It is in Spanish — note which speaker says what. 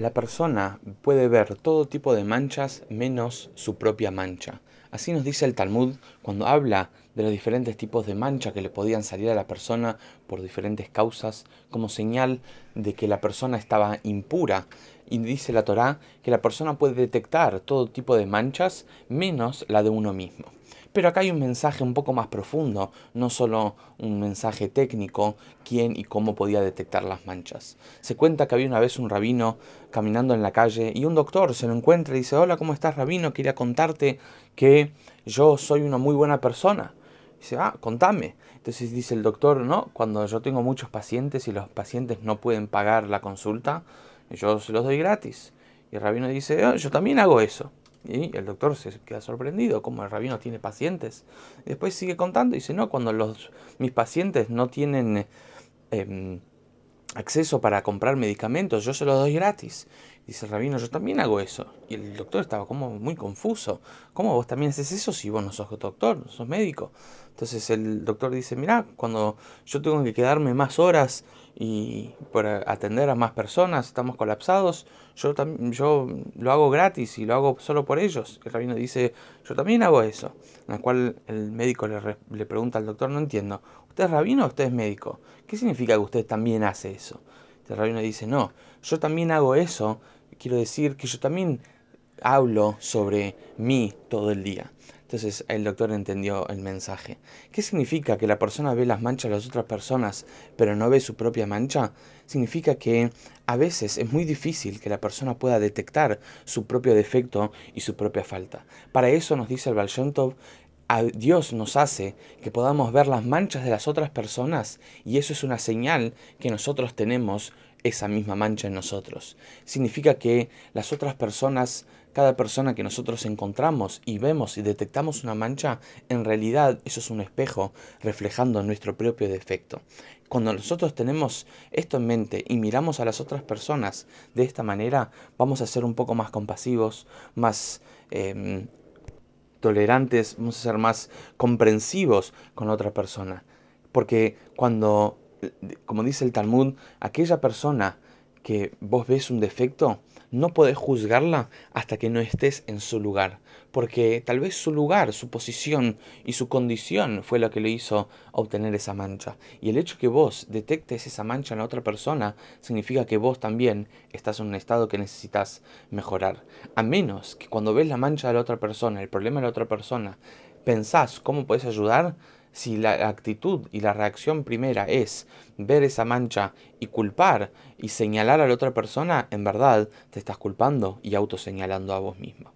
Speaker 1: La persona puede ver todo tipo de manchas menos su propia mancha. Así nos dice el Talmud cuando habla de los diferentes tipos de mancha que le podían salir a la persona por diferentes causas, como señal de que la persona estaba impura. Y dice la Torá que la persona puede detectar todo tipo de manchas menos la de uno mismo. Pero acá hay un mensaje un poco más profundo, no solo un mensaje técnico, quién y cómo podía detectar las manchas. Se cuenta que había una vez un rabino caminando en la calle y un doctor se lo encuentra y dice, hola, ¿cómo estás rabino? Quería contarte que yo soy una muy buena persona. Dice, ah, contame. Entonces dice el doctor, no, cuando yo tengo muchos pacientes y los pacientes no pueden pagar la consulta, yo se los doy gratis. Y el rabino dice, ah, yo también hago eso. Y el doctor se queda sorprendido, como el rabino tiene pacientes. Después sigue contando y dice, no, cuando los, mis pacientes no tienen em, acceso para comprar medicamentos, yo se los doy gratis. Dice el rabino, yo también hago eso. Y el doctor estaba como muy confuso. ¿Cómo vos también haces eso si vos no sos doctor, sos médico? Entonces el doctor dice, mira, cuando yo tengo que quedarme más horas y para atender a más personas, estamos colapsados, yo, yo lo hago gratis y lo hago solo por ellos. El rabino dice, yo también hago eso. En la cual el médico le, le pregunta al doctor, no entiendo, ¿usted es rabino o usted es médico? ¿Qué significa que usted también hace eso? El rabino dice, no, yo también hago eso, quiero decir que yo también hablo sobre mí todo el día. Entonces el doctor entendió el mensaje. ¿Qué significa que la persona ve las manchas de las otras personas pero no ve su propia mancha? Significa que a veces es muy difícil que la persona pueda detectar su propio defecto y su propia falta. Para eso nos dice el Baal a Dios nos hace que podamos ver las manchas de las otras personas y eso es una señal que nosotros tenemos esa misma mancha en nosotros. Significa que las otras personas cada persona que nosotros encontramos y vemos y detectamos una mancha, en realidad eso es un espejo reflejando nuestro propio defecto. Cuando nosotros tenemos esto en mente y miramos a las otras personas de esta manera, vamos a ser un poco más compasivos, más em, tolerantes, vamos a ser más comprensivos con otra persona. Porque cuando, como dice el Talmud, aquella persona que vos ves un defecto, no podés juzgarla hasta que no estés en su lugar, porque tal vez su lugar, su posición y su condición fue lo que le hizo obtener esa mancha. Y el hecho que vos detectes esa mancha en otra persona significa que vos también estás en un estado que necesitas mejorar. A menos que cuando ves la mancha de la otra persona, el problema de la otra persona, pensás cómo puedes ayudar, si la actitud y la reacción primera es ver esa mancha y culpar y señalar a la otra persona, en verdad te estás culpando y autoseñalando a vos mismo.